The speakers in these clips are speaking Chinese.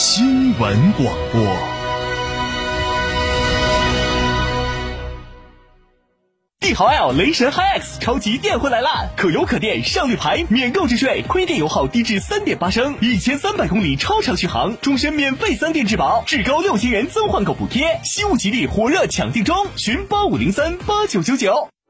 新闻广播。帝豪 L 雷神 HiX 超级电混来啦！可油可电，上绿牌，免购置税，亏电油耗低至三点八升，一千三百公里超长续航，终身免费三电质保，至高六千元增换购补贴，西物吉利火热抢订中，寻八五零三八九九九。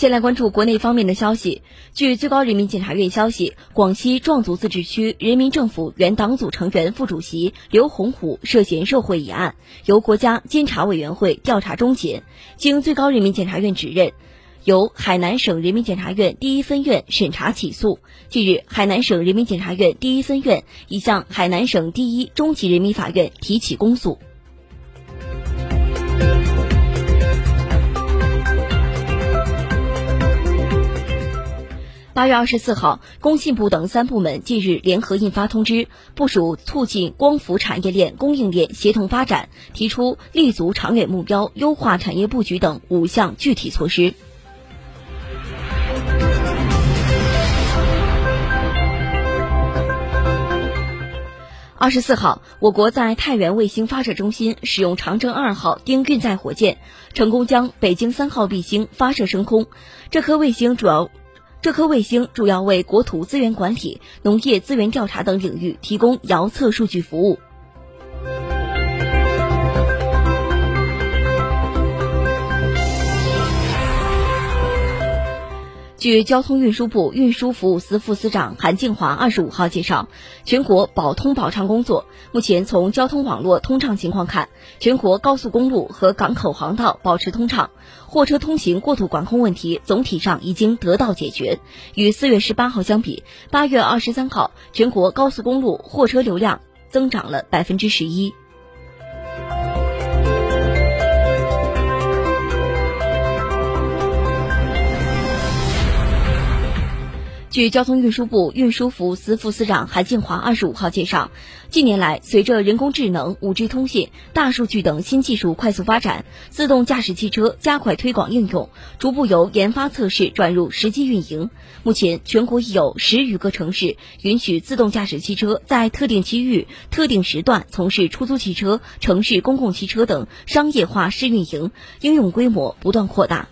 先来关注国内方面的消息。据最高人民检察院消息，广西壮族自治区人民政府原党组成员、副主席刘洪虎涉嫌受贿一案，由国家监察委员会调查终结。经最高人民检察院指认，由海南省人民检察院第一分院审查起诉。近日，海南省人民检察院第一分院已向海南省第一中级人民法院提起公诉。八月二十四号，工信部等三部门近日联合印发通知，部署促进光伏产业链供应链协同发展，提出立足长远目标、优化产业布局等五项具体措施。二十四号，我国在太原卫星发射中心使用长征二号丁运载火箭，成功将北京三号 B 星发射升空。这颗卫星主要。这颗卫星主要为国土资源管理、农业资源调查等领域提供遥测数据服务。据交通运输部运输服务司副司长韩静华二十五号介绍，全国保通保畅工作目前从交通网络通畅情况看，全国高速公路和港口航道保持通畅，货车通行过度管控问题总体上已经得到解决。与四月十八号相比，八月二十三号全国高速公路货车流量增长了百分之十一。据交通运输部运输服务司副司长韩静华二十五号介绍，近年来，随着人工智能、五 G 通信、大数据等新技术快速发展，自动驾驶汽车加快推广应用，逐步由研发测试转入实际运营。目前，全国已有十余个城市允许自动驾驶汽车在特定区域、特定时段从事出租汽车、城市公共汽车等商业化试运营，应用规模不断扩大。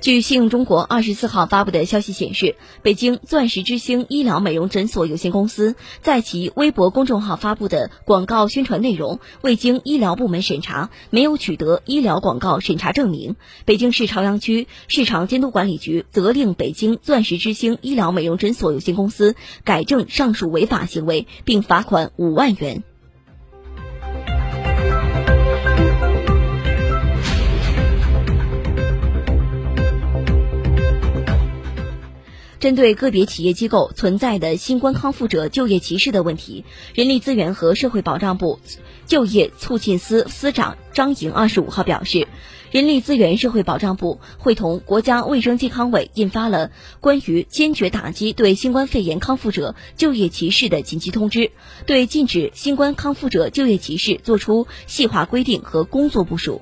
据信用中国二十四号发布的消息显示，北京钻石之星医疗美容诊所有限公司在其微博公众号发布的广告宣传内容未经医疗部门审查，没有取得医疗广告审查证明。北京市朝阳区市场监督管理局责令北京钻石之星医疗美容诊所有限公司改正上述违法行为，并罚款五万元。针对个别企业机构存在的新冠康复者就业歧视的问题，人力资源和社会保障部就业促进司司长张莹二十五号表示，人力资源社会保障部会同国家卫生健康委印发了关于坚决打击对新冠肺炎康复者就业歧视的紧急通知，对禁止新冠康复者就业歧视作出细化规定和工作部署。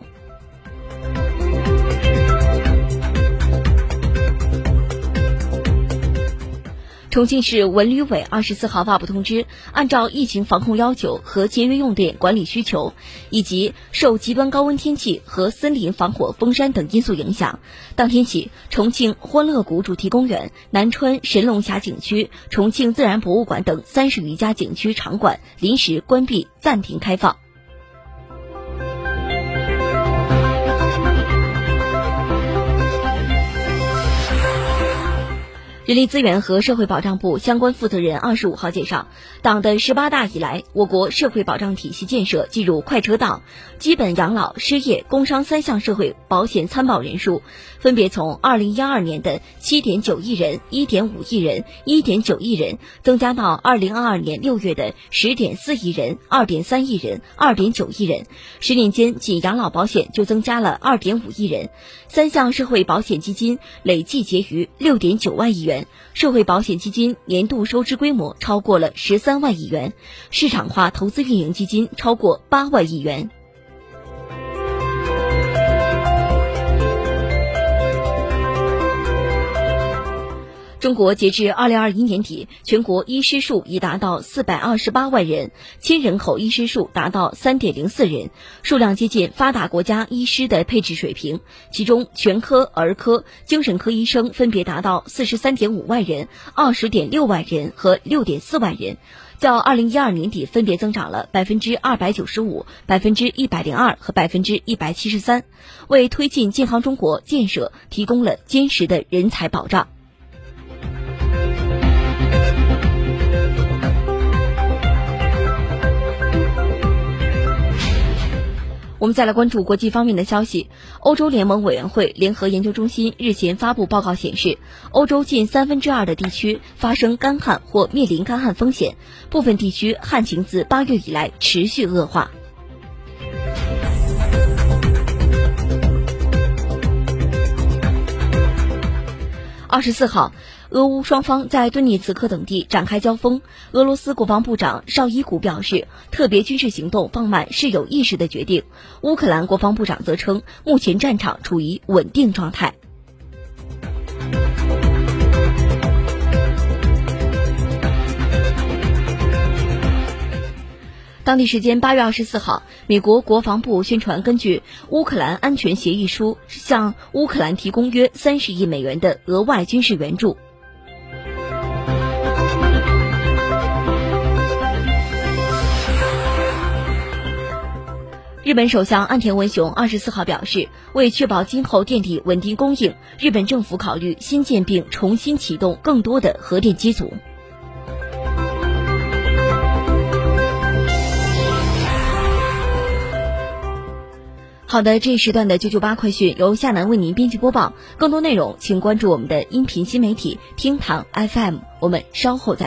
重庆市文旅委二十四号发布通知，按照疫情防控要求和节约用电管理需求，以及受极端高温天气和森林防火封山等因素影响，当天起，重庆欢乐谷主题公园、南川神龙峡景区、重庆自然博物馆等三十余家景区场馆临时关闭暂停开放。人力资源和社会保障部相关负责人二十五号介绍，党的十八大以来，我国社会保障体系建设进入快车道，基本养老、失业、工伤三项社会保险参保人数分别从二零一二年的七点九亿人、一点五亿人、一点九亿人，增加到二零二二年六月的十点四亿人、二点三亿人、二点九亿人。十年间，仅养老保险就增加了二点五亿人，三项社会保险基金累计结余六点九万亿元。社会保险基金年度收支规模超过了十三万亿元，市场化投资运营基金超过八万亿元。中国截至二零二一年底，全国医师数已达到四百二十八万人，亲人口医师数达到三点零四人，数量接近发达国家医师的配置水平。其中，全科、儿科、精神科医生分别达到四十三点五万人、二十点六万人和六点四万人，较二零一二年底分别增长了百分之二百九十五、百分之一百零二和百分之一百七十三，为推进健康中国建设提供了坚实的人才保障。我们再来关注国际方面的消息。欧洲联盟委员会联合研究中心日前发布报告显示，欧洲近三分之二的地区发生干旱或面临干旱风险，部分地区旱情自八月以来持续恶化。二十四号。俄乌双方在顿涅茨克等地展开交锋。俄罗斯国防部长绍伊古表示，特别军事行动放慢是有意识的决定。乌克兰国防部长则称，目前战场处于稳定状态。当地时间八月二十四号，美国国防部宣传，根据乌克兰安全协议书，向乌克兰提供约三十亿美元的额外军事援助。日本首相岸田文雄二十四号表示，为确保今后电力稳定供应，日本政府考虑新建并重新启动更多的核电机组。好的，这一时段的九九八快讯由夏楠为您编辑播报，更多内容请关注我们的音频新媒体厅堂 FM，我们稍后再。